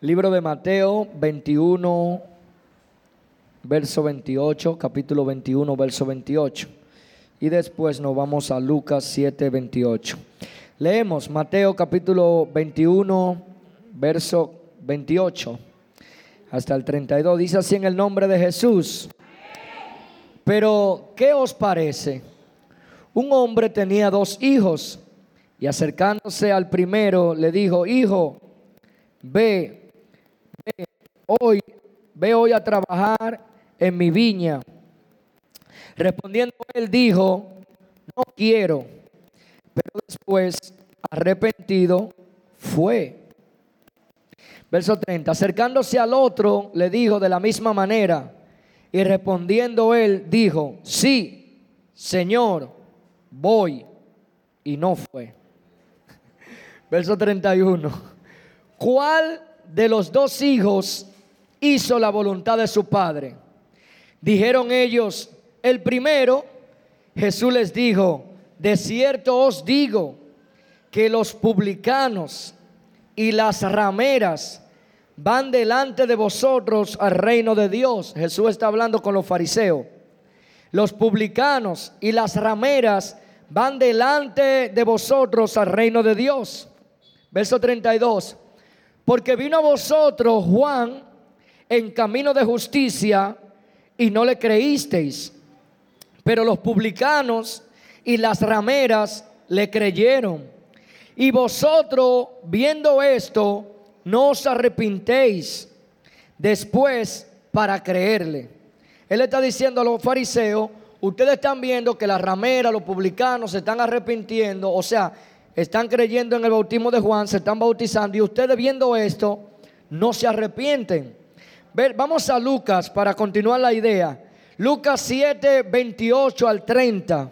Libro de Mateo 21, verso 28, capítulo 21, verso 28. Y después nos vamos a Lucas 7, 28. Leemos Mateo capítulo 21, verso 28 hasta el 32. Dice así en el nombre de Jesús. Pero, ¿qué os parece? Un hombre tenía dos hijos y acercándose al primero le dijo, hijo, ve hoy, ve hoy a trabajar en mi viña. Respondiendo él dijo, no quiero. Pero después, arrepentido, fue. Verso 30, acercándose al otro, le dijo de la misma manera. Y respondiendo él, dijo, sí, Señor, voy. Y no fue. Verso 31. ¿Cuál de los dos hijos hizo la voluntad de su padre. Dijeron ellos, el primero, Jesús les dijo, de cierto os digo que los publicanos y las rameras van delante de vosotros al reino de Dios. Jesús está hablando con los fariseos. Los publicanos y las rameras van delante de vosotros al reino de Dios. Verso 32. Porque vino a vosotros Juan en camino de justicia y no le creísteis. Pero los publicanos y las rameras le creyeron. Y vosotros, viendo esto, no os arrepintéis después para creerle. Él está diciendo a los fariseos, ustedes están viendo que las rameras, los publicanos se están arrepintiendo, o sea, están creyendo en el bautismo de Juan, se están bautizando y ustedes viendo esto, no se arrepienten vamos a Lucas para continuar la idea. Lucas 7, 28 al 30.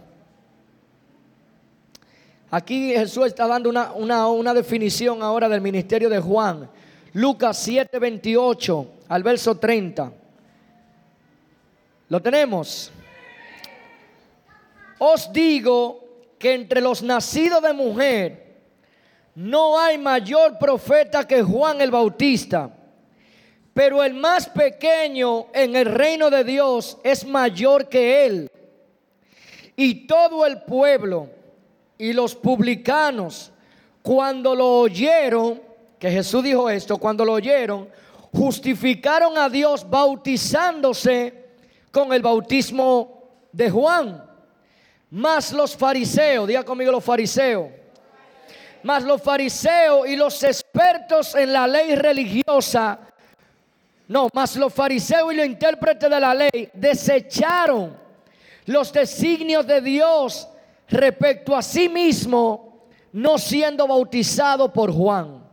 Aquí Jesús está dando una, una, definición ahora del ministerio de Juan. Lucas 7, 28 al verso 30. ¿Lo tenemos? Os digo que entre los nacidos de mujer no hay mayor profeta que Juan el Bautista pero el más pequeño en el reino de Dios es mayor que él. Y todo el pueblo y los publicanos, cuando lo oyeron, que Jesús dijo esto, cuando lo oyeron, justificaron a Dios bautizándose con el bautismo de Juan. Más los fariseos, diga conmigo los fariseos, más los fariseos y los expertos en la ley religiosa no, más los fariseos y los intérpretes de la ley desecharon los designios de Dios respecto a sí mismo, no siendo bautizado por Juan.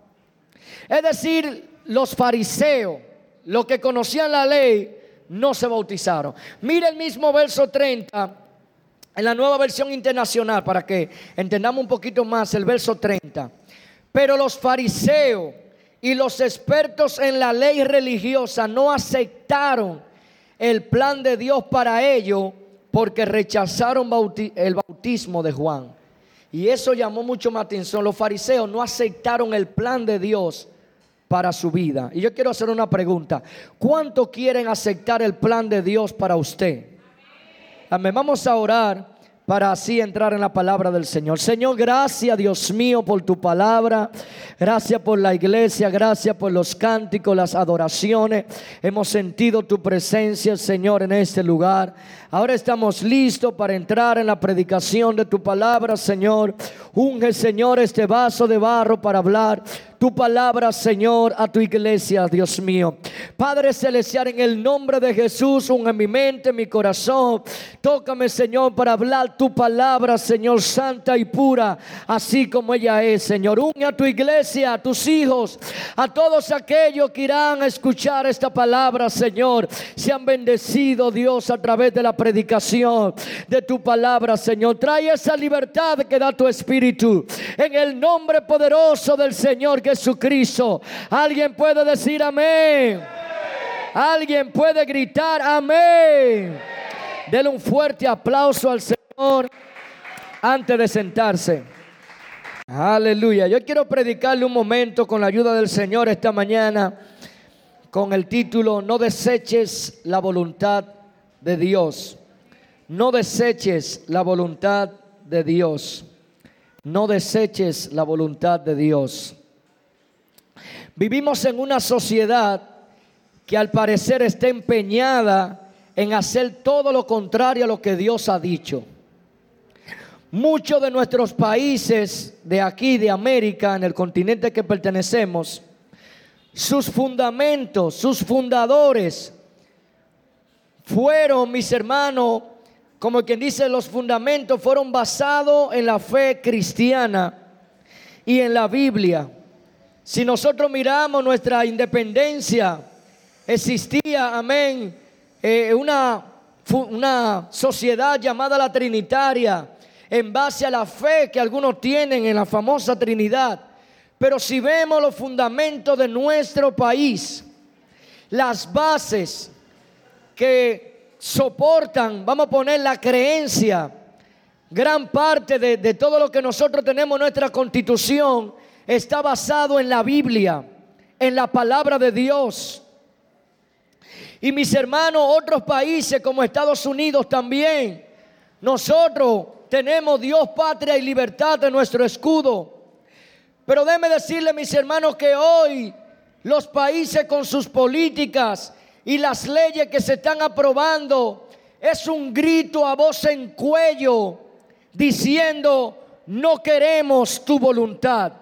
Es decir, los fariseos, los que conocían la ley, no se bautizaron. Mira el mismo verso 30 en la nueva versión internacional para que entendamos un poquito más el verso 30. Pero los fariseos y los expertos en la ley religiosa no aceptaron el plan de Dios para ello porque rechazaron el bautismo de Juan. Y eso llamó mucho más atención. Los fariseos no aceptaron el plan de Dios para su vida. Y yo quiero hacer una pregunta. ¿Cuánto quieren aceptar el plan de Dios para usted? Amén. Vamos a orar para así entrar en la palabra del Señor. Señor, gracias Dios mío por tu palabra, gracias por la iglesia, gracias por los cánticos, las adoraciones. Hemos sentido tu presencia, Señor, en este lugar. Ahora estamos listos para entrar en la predicación de tu palabra, Señor. Unge, Señor, este vaso de barro para hablar tu palabra, Señor, a tu iglesia, Dios mío. Padre celestial, en el nombre de Jesús, unge mi mente, mi corazón. Tócame, Señor, para hablar tu palabra, Señor, santa y pura, así como ella es, Señor. Unge a tu iglesia, a tus hijos, a todos aquellos que irán a escuchar esta palabra, Señor. Sean bendecidos, Dios, a través de la predicación de tu palabra, Señor. Trae esa libertad que da tu espíritu. En el nombre poderoso del Señor que Jesucristo. Alguien puede decir amén. Alguien puede gritar amén. Denle un fuerte aplauso al Señor antes de sentarse. Aleluya. Yo quiero predicarle un momento con la ayuda del Señor esta mañana con el título No deseches la voluntad de Dios. No deseches la voluntad de Dios. No deseches la voluntad de Dios. Vivimos en una sociedad que al parecer está empeñada en hacer todo lo contrario a lo que Dios ha dicho. Muchos de nuestros países de aquí, de América, en el continente que pertenecemos, sus fundamentos, sus fundadores fueron, mis hermanos, como quien dice, los fundamentos fueron basados en la fe cristiana y en la Biblia. Si nosotros miramos nuestra independencia, existía, amén, eh, una, una sociedad llamada la Trinitaria en base a la fe que algunos tienen en la famosa Trinidad. Pero si vemos los fundamentos de nuestro país, las bases que soportan, vamos a poner la creencia, gran parte de, de todo lo que nosotros tenemos en nuestra constitución está basado en la Biblia, en la palabra de Dios. Y mis hermanos, otros países como Estados Unidos también, nosotros tenemos Dios, patria y libertad de nuestro escudo. Pero déme decirle, mis hermanos, que hoy los países con sus políticas y las leyes que se están aprobando es un grito a voz en cuello diciendo, no queremos tu voluntad,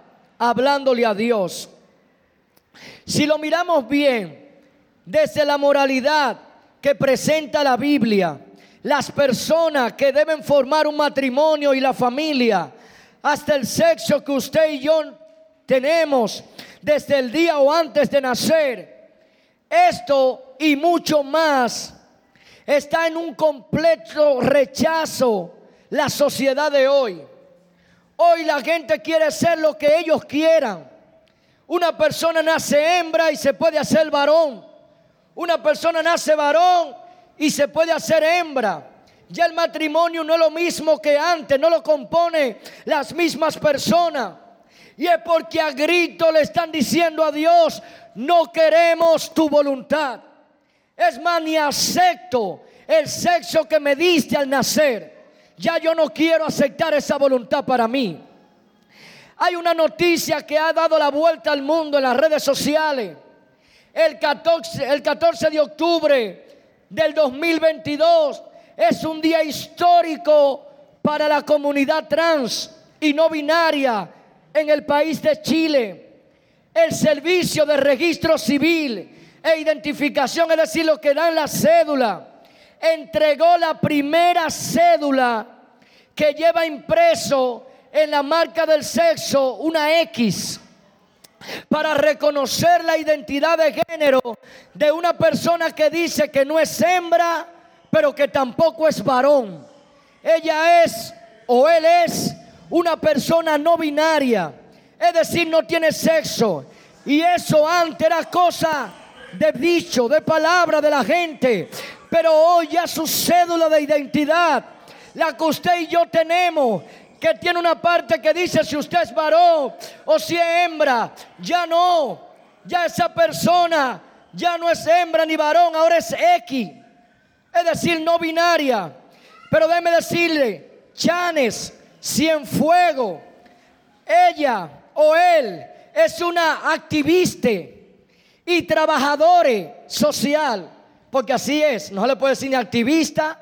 hablándole a Dios. Si lo miramos bien, desde la moralidad que presenta la Biblia, las personas que deben formar un matrimonio y la familia, hasta el sexo que usted y yo tenemos desde el día o antes de nacer. Esto y mucho más está en un completo rechazo la sociedad de hoy. Hoy la gente quiere ser lo que ellos quieran. Una persona nace hembra y se puede hacer varón. Una persona nace varón y se puede hacer hembra. Ya el matrimonio no es lo mismo que antes, no lo compone las mismas personas. Y es porque a grito le están diciendo a Dios, no queremos tu voluntad. Es más, ni acepto el sexo que me diste al nacer. Ya yo no quiero aceptar esa voluntad para mí. Hay una noticia que ha dado la vuelta al mundo en las redes sociales. El 14, el 14 de octubre del 2022 es un día histórico para la comunidad trans y no binaria en el país de Chile. El servicio de registro civil e identificación, es decir, lo que dan la cédula, entregó la primera cédula que lleva impreso en la marca del sexo una X para reconocer la identidad de género de una persona que dice que no es hembra, pero que tampoco es varón. Ella es o él es una persona no binaria, es decir, no tiene sexo. Y eso antes era cosa de dicho, de palabra de la gente. Pero hoy ya su cédula de identidad, la que usted y yo tenemos, que tiene una parte que dice si usted es varón o si es hembra. Ya no, ya esa persona ya no es hembra ni varón, ahora es X. Es decir, no binaria. Pero déjeme decirle, Chanes, Cienfuego, ella o él es una activista y trabajadora social. Porque así es, no se le puede decir ni activista,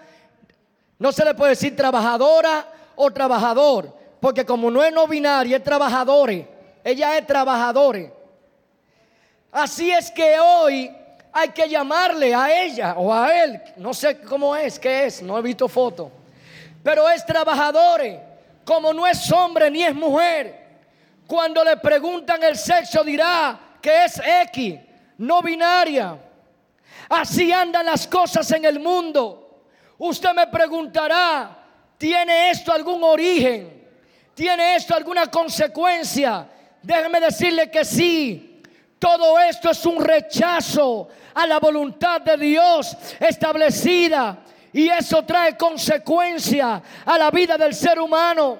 no se le puede decir trabajadora o trabajador, porque como no es no binaria, es trabajadores. Ella es trabajadora. Así es que hoy hay que llamarle a ella o a él, no sé cómo es, qué es, no he visto foto, pero es trabajadores, como no es hombre ni es mujer. Cuando le preguntan el sexo dirá que es X, no binaria. Así andan las cosas en el mundo. Usted me preguntará, ¿Tiene esto algún origen? ¿Tiene esto alguna consecuencia? Déjeme decirle que sí. Todo esto es un rechazo a la voluntad de Dios establecida. Y eso trae consecuencia a la vida del ser humano.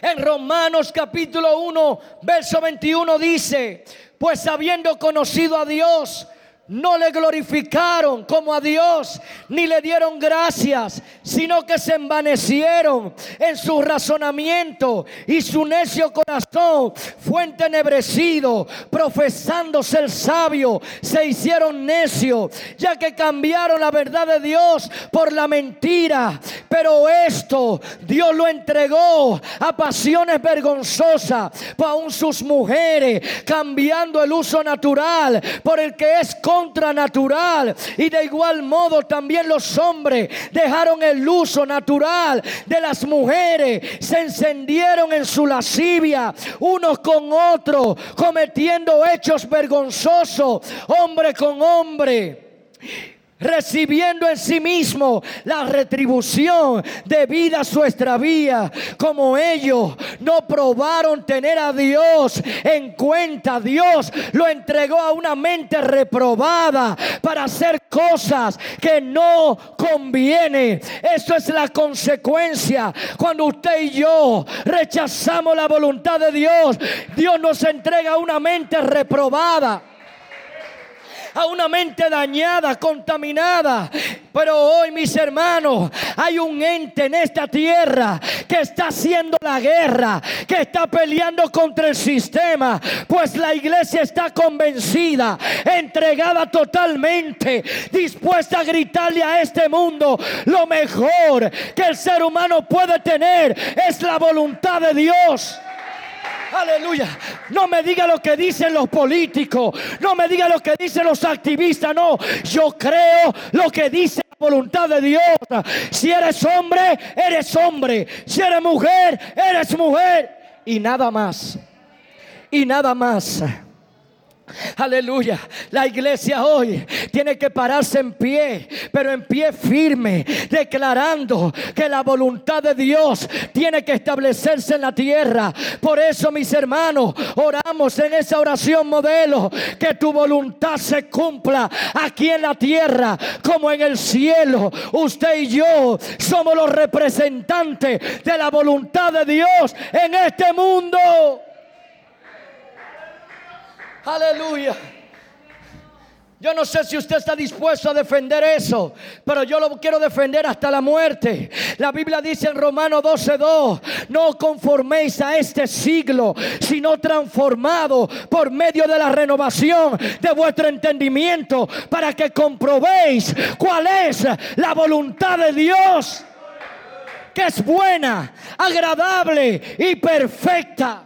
En Romanos capítulo 1, verso 21 dice, pues habiendo conocido a Dios, no le glorificaron como a Dios, ni le dieron gracias, sino que se envanecieron en su razonamiento y su necio corazón fue entenebrecido, profesándose el sabio, se hicieron necios, ya que cambiaron la verdad de Dios por la mentira. Pero esto Dios lo entregó a pasiones vergonzosas, para aún sus mujeres, cambiando el uso natural por el que es natural Y de igual modo también los hombres dejaron el uso natural de las mujeres. Se encendieron en su lascivia unos con otros, cometiendo hechos vergonzosos, hombre con hombre recibiendo en sí mismo la retribución debida a su extravía, como ellos no probaron tener a Dios en cuenta. Dios lo entregó a una mente reprobada para hacer cosas que no conviene. Eso es la consecuencia cuando usted y yo rechazamos la voluntad de Dios. Dios nos entrega una mente reprobada a una mente dañada, contaminada. Pero hoy, mis hermanos, hay un ente en esta tierra que está haciendo la guerra, que está peleando contra el sistema, pues la iglesia está convencida, entregada totalmente, dispuesta a gritarle a este mundo, lo mejor que el ser humano puede tener es la voluntad de Dios. Aleluya. No me diga lo que dicen los políticos. No me diga lo que dicen los activistas. No, yo creo lo que dice la voluntad de Dios. Si eres hombre, eres hombre. Si eres mujer, eres mujer. Y nada más. Y nada más. Aleluya. La iglesia hoy tiene que pararse en pie, pero en pie firme, declarando que la voluntad de Dios tiene que establecerse en la tierra. Por eso, mis hermanos, oramos en esa oración modelo, que tu voluntad se cumpla aquí en la tierra como en el cielo. Usted y yo somos los representantes de la voluntad de Dios en este mundo. Aleluya. Yo no sé si usted está dispuesto a defender eso, pero yo lo quiero defender hasta la muerte. La Biblia dice en Romano 12:2, no conforméis a este siglo, sino transformado por medio de la renovación de vuestro entendimiento, para que comprobéis cuál es la voluntad de Dios, que es buena, agradable y perfecta.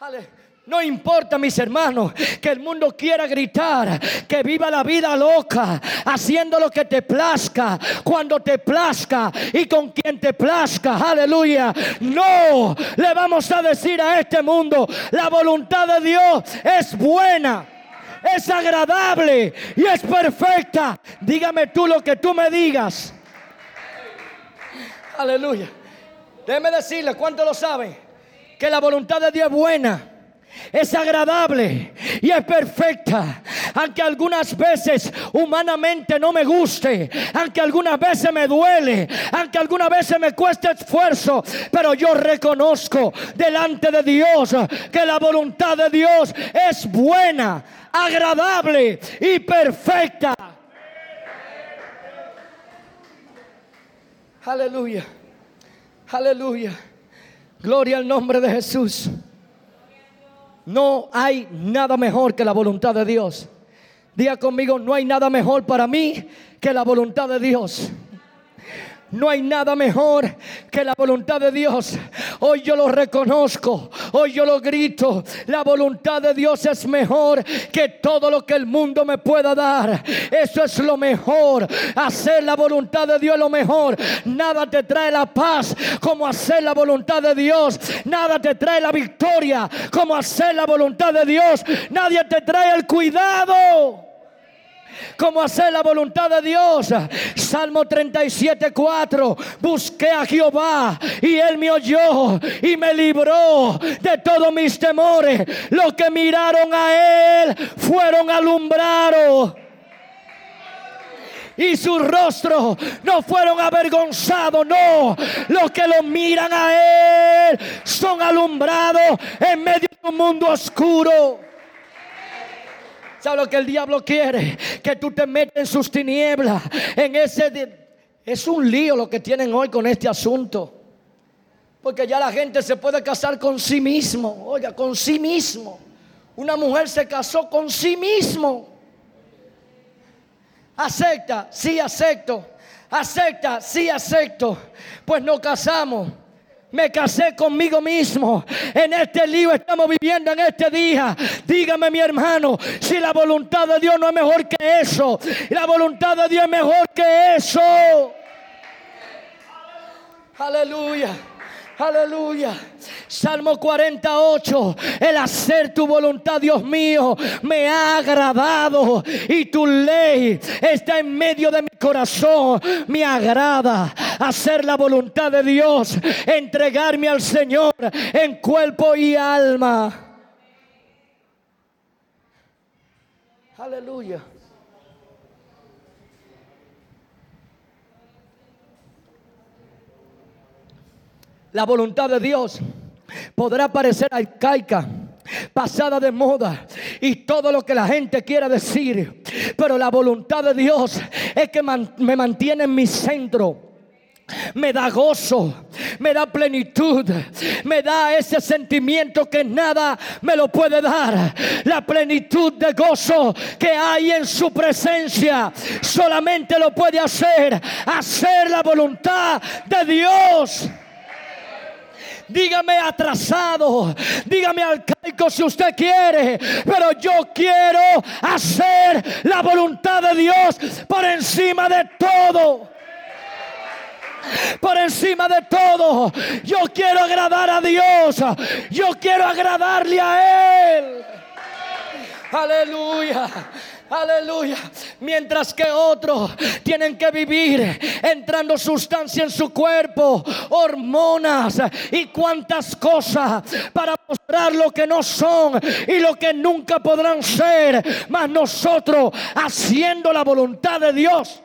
Aleluya. No importa, mis hermanos, que el mundo quiera gritar, que viva la vida loca, haciendo lo que te plazca, cuando te plazca y con quien te plazca. Aleluya. No le vamos a decir a este mundo, la voluntad de Dios es buena es agradable y es perfecta. Dígame tú lo que tú me digas. Aleluya. Déjeme decirle, ¿cuánto lo saben? Que la voluntad de Dios es buena es agradable y es perfecta. Aunque algunas veces humanamente no me guste, aunque algunas veces me duele, aunque algunas veces me cueste esfuerzo, pero yo reconozco delante de Dios que la voluntad de Dios es buena, agradable y perfecta. Aleluya. Aleluya. Gloria al nombre de Jesús. No hay nada mejor que la voluntad de Dios. Diga conmigo, no hay nada mejor para mí que la voluntad de Dios. No hay nada mejor que la voluntad de Dios. Hoy yo lo reconozco, hoy yo lo grito. La voluntad de Dios es mejor que todo lo que el mundo me pueda dar. Eso es lo mejor. Hacer la voluntad de Dios es lo mejor. Nada te trae la paz como hacer la voluntad de Dios. Nada te trae la victoria como hacer la voluntad de Dios. Nadie te trae el cuidado como hacer la voluntad de Dios. Salmo 37, 4. Busqué a Jehová y él me oyó y me libró de todos mis temores. Los que miraron a él fueron alumbrados. y su rostro no fueron avergonzados, no. Los que lo miran a Él son alumbrados en medio de un mundo oscuro. ¿Sabes lo que el diablo quiere? Que tú te metas en sus tinieblas, en ese... Es un lío lo que tienen hoy con este asunto. Porque ya la gente se puede casar con sí mismo. Oiga, con sí mismo. Una mujer se casó con sí mismo. Acepta, sí acepto. Acepta, sí acepto. Pues nos casamos. Me casé conmigo mismo. En este lío estamos viviendo en este día. Dígame mi hermano, si la voluntad de Dios no es mejor que eso. La voluntad de Dios es mejor que eso. Aleluya. Aleluya. Salmo 48. El hacer tu voluntad, Dios mío, me ha agradado. Y tu ley está en medio de mi corazón. Me agrada hacer la voluntad de Dios. Entregarme al Señor en cuerpo y alma. Aleluya. La voluntad de Dios podrá parecer arcaica, pasada de moda y todo lo que la gente quiera decir. Pero la voluntad de Dios es que me mantiene en mi centro. Me da gozo, me da plenitud, me da ese sentimiento que nada me lo puede dar. La plenitud de gozo que hay en su presencia solamente lo puede hacer, hacer la voluntad de Dios. Dígame atrasado, dígame alcaico si usted quiere, pero yo quiero hacer la voluntad de Dios por encima de todo por encima de todo. Yo quiero agradar a Dios. Yo quiero agradarle a Él. Aleluya. Aleluya. Mientras que otros tienen que vivir entrando sustancia en su cuerpo, hormonas y cuantas cosas para mostrar lo que no son y lo que nunca podrán ser. Mas nosotros haciendo la voluntad de Dios.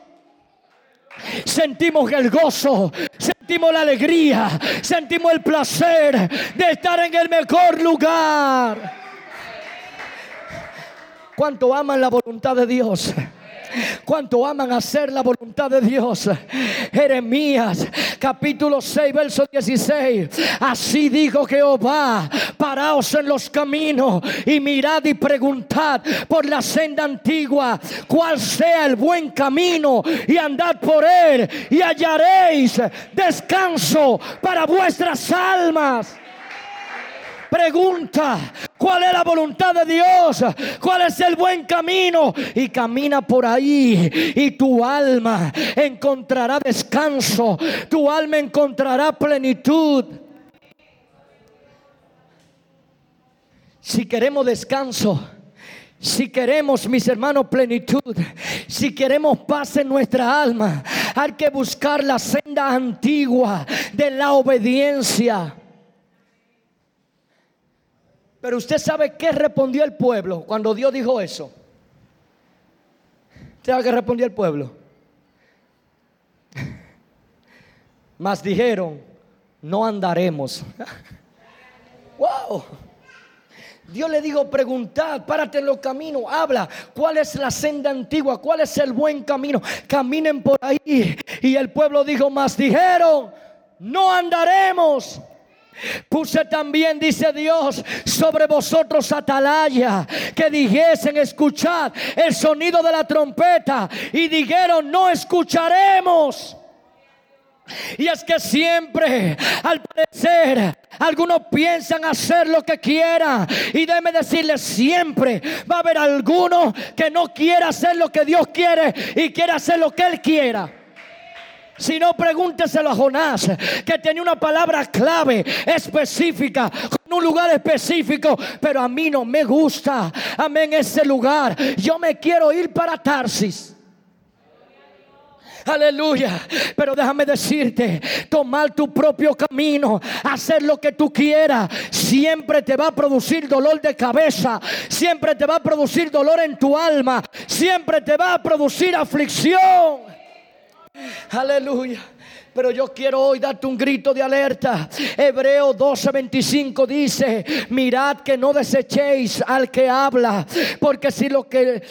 Sentimos el gozo, sentimos la alegría, sentimos el placer de estar en el mejor lugar. ¿Cuánto aman la voluntad de Dios? ¿Cuánto aman hacer la voluntad de Dios? Jeremías capítulo 6, verso 16. Así dijo Jehová, paraos en los caminos y mirad y preguntad por la senda antigua cuál sea el buen camino y andad por él y hallaréis descanso para vuestras almas. Pregunta, ¿cuál es la voluntad de Dios? ¿Cuál es el buen camino? Y camina por ahí y tu alma encontrará descanso, tu alma encontrará plenitud. Si queremos descanso, si queremos, mis hermanos, plenitud, si queremos paz en nuestra alma, hay que buscar la senda antigua de la obediencia. Pero usted sabe qué respondió el pueblo cuando Dios dijo eso. ¿Usted sabe qué respondió el pueblo? Mas dijeron, no andaremos. wow. Dios le dijo, preguntad, párate en los caminos, habla, ¿cuál es la senda antigua? ¿Cuál es el buen camino? Caminen por ahí. Y el pueblo dijo, mas dijeron, no andaremos. Puse también, dice Dios, sobre vosotros atalaya, que dijesen, escuchad el sonido de la trompeta. Y dijeron, no escucharemos. Y es que siempre, al parecer, algunos piensan hacer lo que quieran. Y déjeme decirles, siempre va a haber alguno que no quiera hacer lo que Dios quiere y quiere hacer lo que Él quiera. Si no, pregúnteselo a Jonás, que tenía una palabra clave, específica, con un lugar específico, pero a mí no me gusta, amén, ese lugar. Yo me quiero ir para Tarsis. Aleluya. Pero déjame decirte, tomar tu propio camino, hacer lo que tú quieras, siempre te va a producir dolor de cabeza, siempre te va a producir dolor en tu alma, siempre te va a producir aflicción. Aleluya. Pero yo quiero hoy darte un grito de alerta. Hebreo 12:25 dice, mirad que no desechéis al que habla, porque si lo que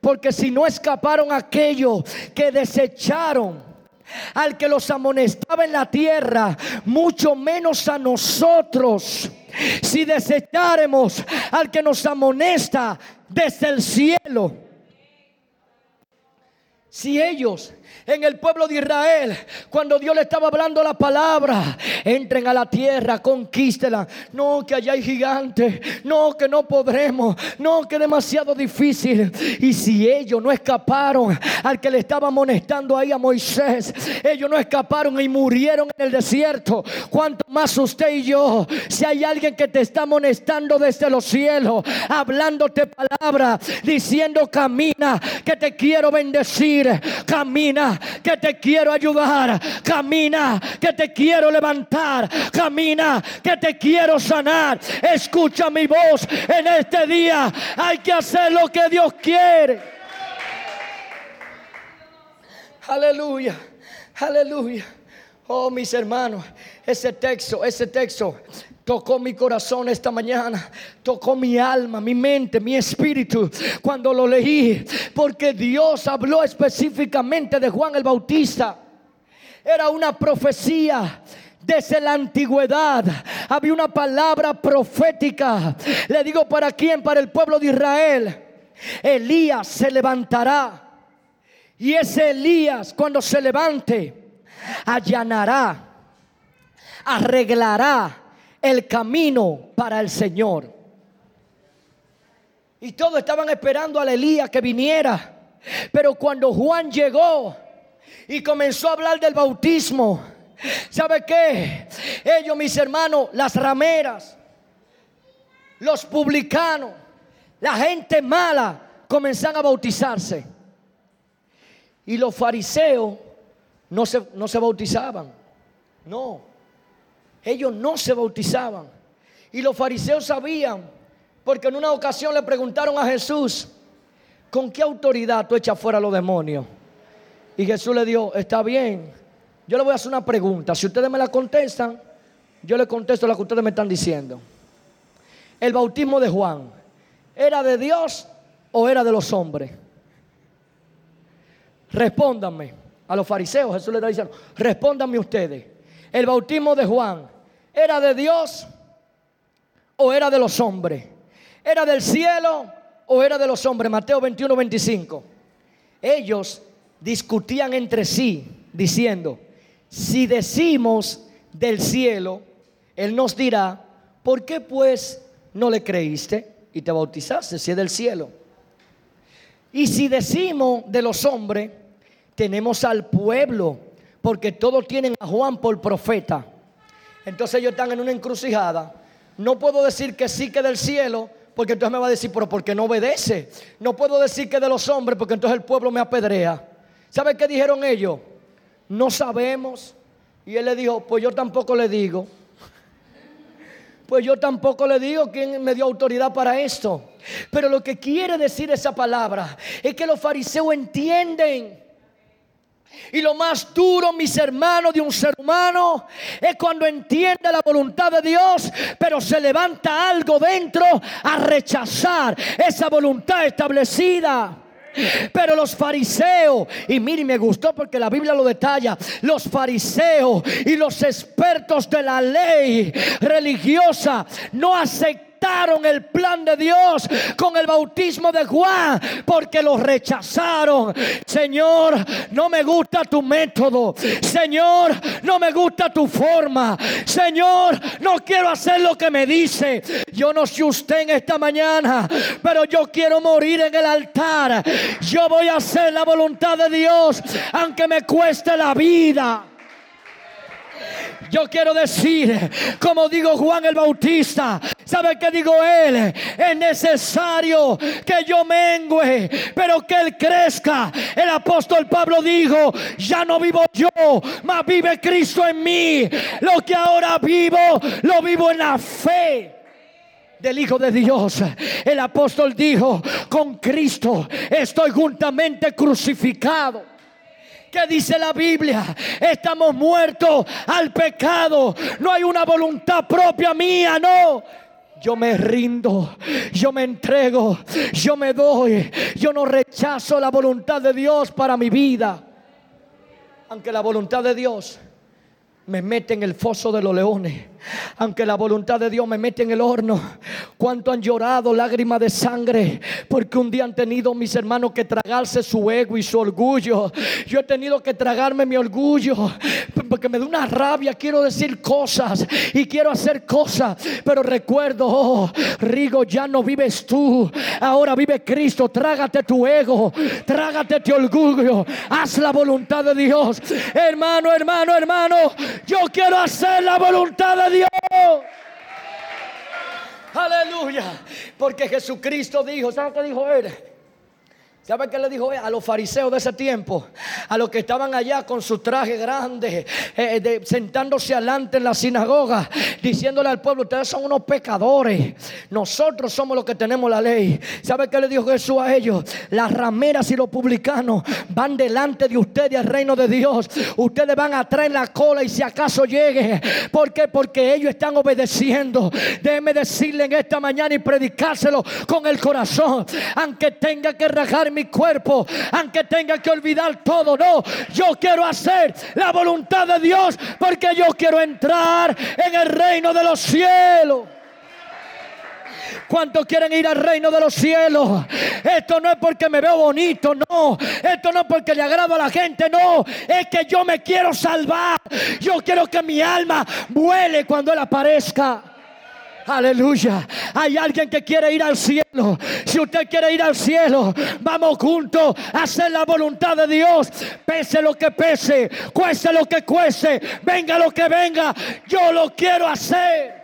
porque si no escaparon aquellos que desecharon al que los amonestaba en la tierra, mucho menos a nosotros. Si desecháremos al que nos amonesta desde el cielo. Si ellos en el pueblo de Israel, cuando Dios le estaba hablando la palabra, entren a la tierra, conquístela. No, que allá hay gigantes. No, que no podremos. No, que es demasiado difícil. Y si ellos no escaparon al que le estaba amonestando ahí a Moisés, ellos no escaparon y murieron en el desierto. Cuanto más usted y yo, si hay alguien que te está amonestando desde los cielos, hablándote palabra, diciendo camina, que te quiero bendecir, camina que te quiero ayudar. Camina, que te quiero levantar. Camina, que te quiero sanar. Escucha mi voz en este día. Hay que hacer lo que Dios quiere. Aleluya, aleluya. Oh, mis hermanos, ese texto, ese texto Tocó mi corazón esta mañana, tocó mi alma, mi mente, mi espíritu cuando lo leí, porque Dios habló específicamente de Juan el Bautista. Era una profecía desde la antigüedad había una palabra profética. Le digo para quién, para el pueblo de Israel. Elías se levantará. Y ese Elías cuando se levante, allanará, arreglará el camino para el Señor. Y todos estaban esperando a Elías que viniera. Pero cuando Juan llegó y comenzó a hablar del bautismo, ¿sabe qué? Ellos, mis hermanos, las rameras, los publicanos, la gente mala, comenzaron a bautizarse. Y los fariseos no se, no se bautizaban. No. Ellos no se bautizaban. Y los fariseos sabían, porque en una ocasión le preguntaron a Jesús, ¿con qué autoridad tú echas fuera a los demonios? Y Jesús le dijo, está bien, yo le voy a hacer una pregunta. Si ustedes me la contestan, yo le contesto lo que ustedes me están diciendo. El bautismo de Juan, ¿era de Dios o era de los hombres? Respóndanme a los fariseos, Jesús le está diciendo, respóndanme ustedes el bautismo de Juan era de Dios o era de los hombres? ¿Era del cielo o era de los hombres? Mateo 21, 25. Ellos discutían entre sí diciendo, si decimos del cielo, Él nos dirá, ¿por qué pues no le creíste y te bautizaste si es del cielo? Y si decimos de los hombres, tenemos al pueblo porque todos tienen a Juan por profeta. Entonces ellos están en una encrucijada. No puedo decir que sí que del cielo, porque entonces me va a decir, pero porque no obedece. No puedo decir que de los hombres, porque entonces el pueblo me apedrea. ¿Sabe qué dijeron ellos? No sabemos. Y él le dijo, pues yo tampoco le digo. Pues yo tampoco le digo quién me dio autoridad para esto. Pero lo que quiere decir esa palabra es que los fariseos entienden y lo más duro, mis hermanos, de un ser humano es cuando entiende la voluntad de Dios, pero se levanta algo dentro a rechazar esa voluntad establecida. Pero los fariseos, y mire, me gustó porque la Biblia lo detalla, los fariseos y los expertos de la ley religiosa no el plan de Dios con el bautismo de Juan porque lo rechazaron. Señor, no me gusta tu método. Señor, no me gusta tu forma. Señor, no quiero hacer lo que me dice. Yo no sé usted en esta mañana, pero yo quiero morir en el altar. Yo voy a hacer la voluntad de Dios, aunque me cueste la vida. Yo quiero decir, como digo Juan el Bautista, ¿sabe qué digo él? Es necesario que yo mengüe, pero que él crezca. El apóstol Pablo dijo, ya no vivo yo, mas vive Cristo en mí. Lo que ahora vivo, lo vivo en la fe del Hijo de Dios. El apóstol dijo, con Cristo estoy juntamente crucificado. ¿Qué dice la Biblia? Estamos muertos al pecado. No hay una voluntad propia mía, no. Yo me rindo, yo me entrego, yo me doy, yo no rechazo la voluntad de Dios para mi vida. Aunque la voluntad de Dios me mete en el foso de los leones aunque la voluntad de Dios me mete en el horno. Cuánto han llorado lágrimas de sangre, porque un día han tenido mis hermanos que tragarse su ego y su orgullo. Yo he tenido que tragarme mi orgullo, porque me da una rabia. Quiero decir cosas y quiero hacer cosas, pero recuerdo, oh, Rigo, ya no vives tú, ahora vive Cristo. Trágate tu ego, trágate tu orgullo, haz la voluntad de Dios, hermano, hermano, hermano. Yo quiero hacer la voluntad de Dios. Aleluya. Porque Jesucristo dijo, ¿sabe qué dijo él? ¿Sabe qué le dijo a los fariseos de ese tiempo? A los que estaban allá con su traje grande, eh, sentándose adelante en la sinagoga, diciéndole al pueblo, ustedes son unos pecadores, nosotros somos los que tenemos la ley. ¿Sabe qué le dijo Jesús a ellos? Las rameras y los publicanos van delante de ustedes al reino de Dios. Ustedes van a traer la cola y si acaso llegue. ¿Por qué? Porque ellos están obedeciendo. Déjeme decirle en esta mañana y predicárselo con el corazón. Aunque tenga que rajar mi cuerpo, aunque tenga que olvidar todo. No, yo quiero hacer la voluntad de Dios porque yo quiero entrar en el reino de los cielos. ¿Cuántos quieren ir al reino de los cielos? Esto no es porque me veo bonito, no. Esto no es porque le agrado a la gente, no. Es que yo me quiero salvar. Yo quiero que mi alma vuele cuando Él aparezca. Aleluya. Hay alguien que quiere ir al cielo. Si usted quiere ir al cielo, vamos juntos a hacer la voluntad de Dios. Pese lo que pese, cueste lo que cueste, venga lo que venga. Yo lo quiero hacer.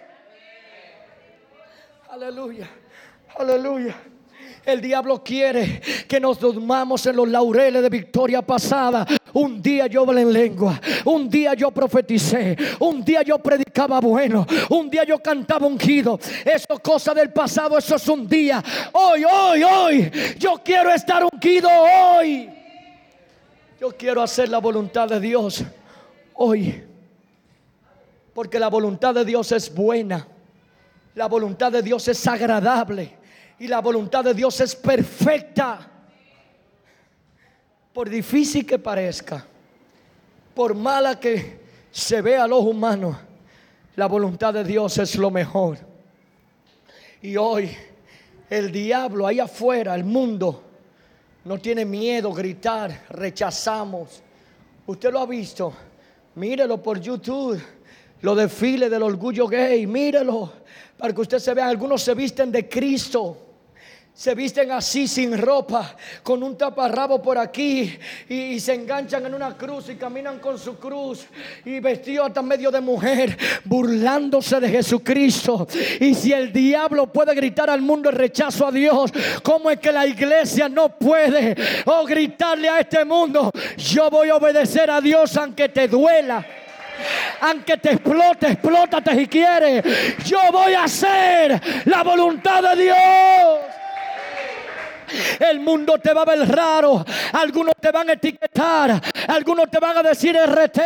Aleluya. Aleluya. El diablo quiere que nos dormamos en los laureles de victoria pasada. Un día yo hablé en lengua, un día yo profeticé, un día yo predicaba bueno, un día yo cantaba ungido. Eso es cosa del pasado, eso es un día. Hoy, hoy, hoy, yo quiero estar ungido hoy. Yo quiero hacer la voluntad de Dios hoy. Porque la voluntad de Dios es buena. La voluntad de Dios es agradable y la voluntad de Dios es perfecta. Por difícil que parezca, por mala que se vea a los humanos, la voluntad de Dios es lo mejor. Y hoy el diablo ahí afuera, el mundo, no tiene miedo gritar, rechazamos. Usted lo ha visto, mírelo por YouTube, los desfiles del orgullo gay, mírelo, para que usted se vea, algunos se visten de Cristo se visten así sin ropa, con un taparrabo por aquí y, se enganchan en una cruz y caminan con su cruz y vestidos hasta medio de mujer, burlándose de Jesucristo. Y si el diablo puede gritar al mundo el rechazo a Dios, ¿cómo es que la iglesia no puede o oh, gritarle a este mundo? Yo voy a obedecer a Dios aunque te duela. Aunque te explote, explótate si quieres. Yo voy a hacer la voluntad de Dios. El mundo te va a ver raro. Algunos te van a etiquetar. Algunos te van a decir RT.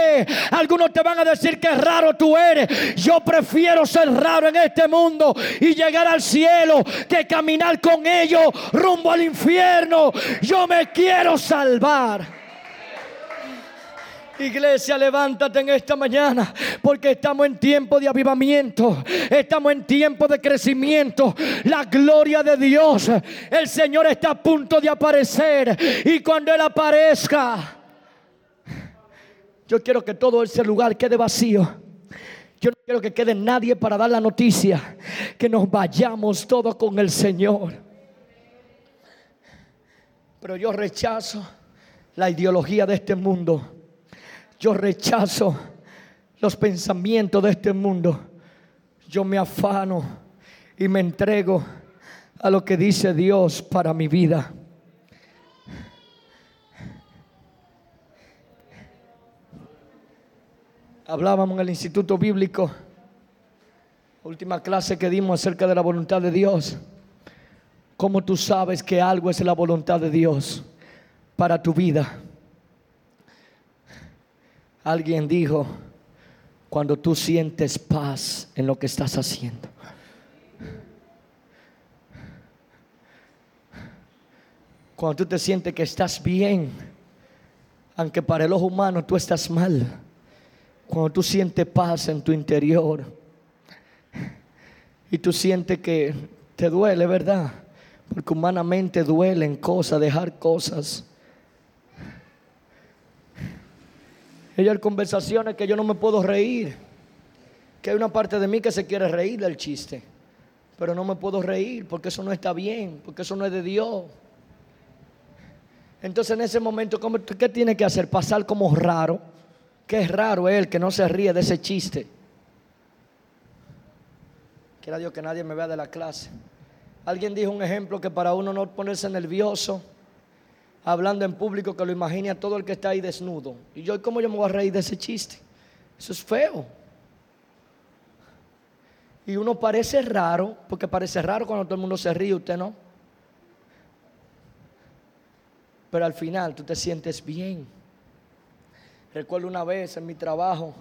Algunos te van a decir que raro tú eres. Yo prefiero ser raro en este mundo y llegar al cielo que caminar con ellos rumbo al infierno. Yo me quiero salvar. Iglesia, levántate en esta mañana porque estamos en tiempo de avivamiento, estamos en tiempo de crecimiento. La gloria de Dios, el Señor está a punto de aparecer y cuando Él aparezca, yo quiero que todo ese lugar quede vacío. Yo no quiero que quede nadie para dar la noticia, que nos vayamos todos con el Señor. Pero yo rechazo la ideología de este mundo yo rechazo los pensamientos de este mundo. Yo me afano y me entrego a lo que dice Dios para mi vida. Hablábamos en el Instituto Bíblico, última clase que dimos acerca de la voluntad de Dios. ¿Cómo tú sabes que algo es la voluntad de Dios para tu vida? Alguien dijo, cuando tú sientes paz en lo que estás haciendo. Cuando tú te sientes que estás bien, aunque para el ojo humano tú estás mal. Cuando tú sientes paz en tu interior y tú sientes que te duele, ¿verdad? Porque humanamente duelen cosas, dejar cosas. Hay conversaciones que yo no me puedo reír. Que hay una parte de mí que se quiere reír del chiste. Pero no me puedo reír porque eso no está bien, porque eso no es de Dios. Entonces en ese momento, ¿qué tiene que hacer? Pasar como raro. Que es raro él que no se ríe de ese chiste. Quiera Dios que nadie me vea de la clase. Alguien dijo un ejemplo que para uno no ponerse nervioso, hablando en público, que lo imagine a todo el que está ahí desnudo. Y yo, ¿cómo yo me voy a reír de ese chiste? Eso es feo. Y uno parece raro, porque parece raro cuando todo el mundo se ríe, usted no. Pero al final tú te sientes bien. Recuerdo una vez en mi trabajo,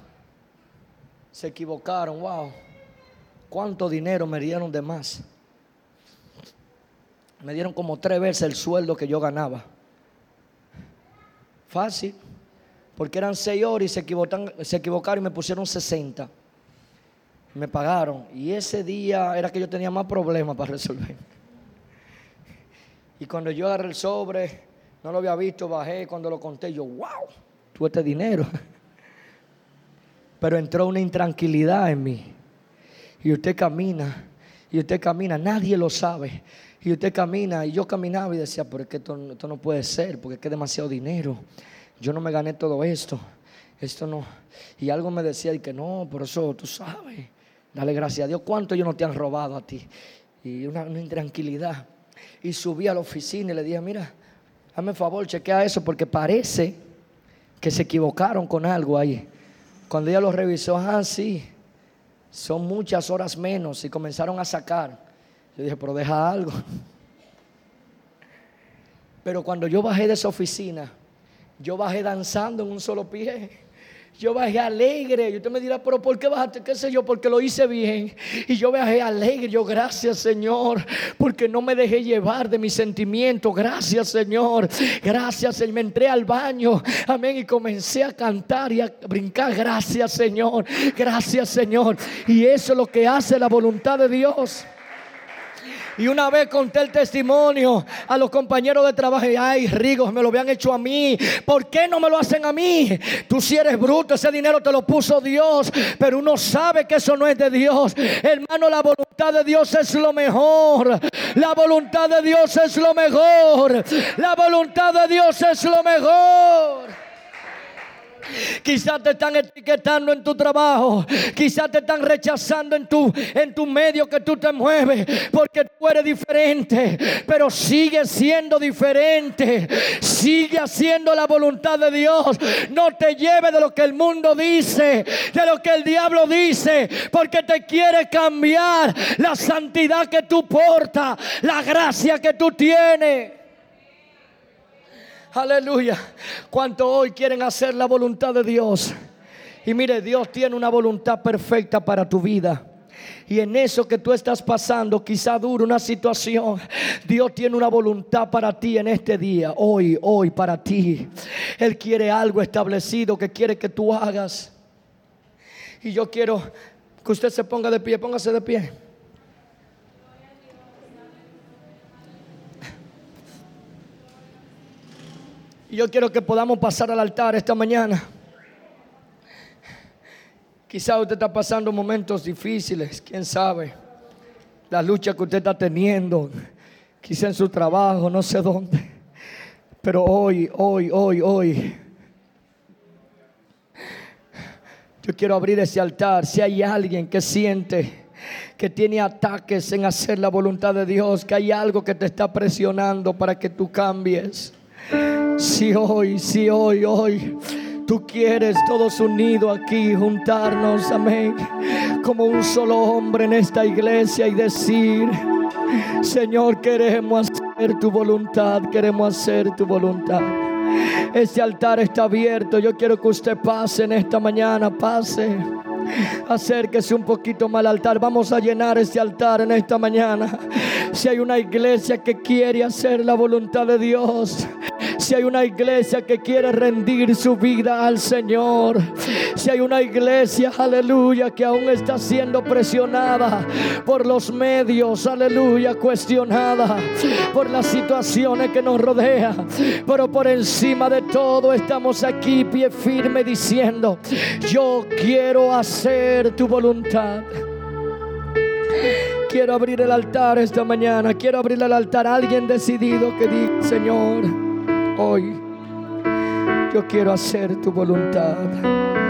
se equivocaron, wow, cuánto dinero me dieron de más. Me dieron como tres veces el sueldo que yo ganaba. Fácil. Porque eran seis horas y se equivocaron, se equivocaron y me pusieron 60. Me pagaron. Y ese día era que yo tenía más problemas para resolver. Y cuando yo agarré el sobre, no lo había visto, bajé. Cuando lo conté, yo, wow, tuve este dinero. Pero entró una intranquilidad en mí. Y usted camina, y usted camina, nadie lo sabe. Y usted camina, y yo caminaba y decía, pero es que esto, no puede ser, porque es que es demasiado dinero. Yo no me gané todo esto. Esto no. Y algo me decía, y que no, por eso tú sabes. Dale gracias a Dios. ¿Cuánto ellos no te han robado a ti? Y una, intranquilidad. Y subí a la oficina y le dije, mira, hazme favor, chequea eso, porque parece que se equivocaron con algo ahí. Cuando ella lo revisó, ah, sí, son muchas horas menos y comenzaron a sacar. Yo dije, pero deja algo. Pero cuando yo bajé de esa oficina, yo bajé danzando en un solo pie. Yo bajé alegre. Y usted me dirá, pero ¿por qué bajaste? ¿Qué sé yo? Porque lo hice bien. Y yo bajé alegre. Yo, gracias Señor, porque no me dejé llevar de mis sentimientos. Gracias Señor. Gracias Señor. Me entré al baño. Amén. Y comencé a cantar y a brincar. Gracias Señor. Gracias Señor. Y eso es lo que hace la voluntad de Dios. Y una vez conté el testimonio a los compañeros de trabajo. Y ay, Rigos, me lo habían hecho a mí. ¿Por qué no me lo hacen a mí? Tú si eres bruto, ese dinero te lo puso Dios. Pero uno sabe que eso no es de Dios. Hermano, la voluntad de Dios es lo mejor. La voluntad de Dios es lo mejor. La voluntad de Dios es lo mejor. Quizás te están etiquetando en tu trabajo. Quizás te están rechazando en tu, en tu medio que tú te mueves. Porque tú eres diferente. Pero sigue siendo diferente. Sigue haciendo la voluntad de Dios. No te lleve de lo que el mundo dice. De lo que el diablo dice. Porque te quiere cambiar la santidad que tú portas. La gracia que tú tienes. Aleluya. ¿Cuánto hoy quieren hacer la voluntad de Dios? Y mire, Dios tiene una voluntad perfecta para tu vida. Y en eso que tú estás pasando, quizá dura una situación, Dios tiene una voluntad para ti en este día, hoy, hoy, para ti. Él quiere algo establecido que quiere que tú hagas. Y yo quiero que usted se ponga de pie, póngase de pie. Y yo quiero que podamos pasar al altar esta mañana. Quizá usted está pasando momentos difíciles, quién sabe. La lucha que usted está teniendo, quizá en su trabajo, no sé dónde. Pero hoy, hoy, hoy, hoy. Yo quiero abrir ese altar. Si hay alguien que siente que tiene ataques en hacer la voluntad de Dios, que hay algo que te está presionando para que tú cambies. Si hoy, si hoy, hoy tú quieres todos unidos aquí juntarnos, amén, como un solo hombre en esta iglesia y decir, Señor, queremos hacer tu voluntad, queremos hacer tu voluntad. Este altar está abierto. Yo quiero que usted pase en esta mañana, pase. Acérquese un poquito más al altar. Vamos a llenar este altar en esta mañana. Si hay una iglesia que quiere hacer la voluntad de Dios, si hay una iglesia que quiere rendir su vida al Señor, si hay una iglesia, aleluya, que aún está siendo presionada por los medios, aleluya, cuestionada por las situaciones que nos rodean, pero por encima de todo estamos aquí pie firme diciendo, yo quiero hacer tu voluntad. Quiero abrir el altar esta mañana. Quiero abrir el altar a alguien decidido que diga, Señor, hoy yo quiero hacer tu voluntad.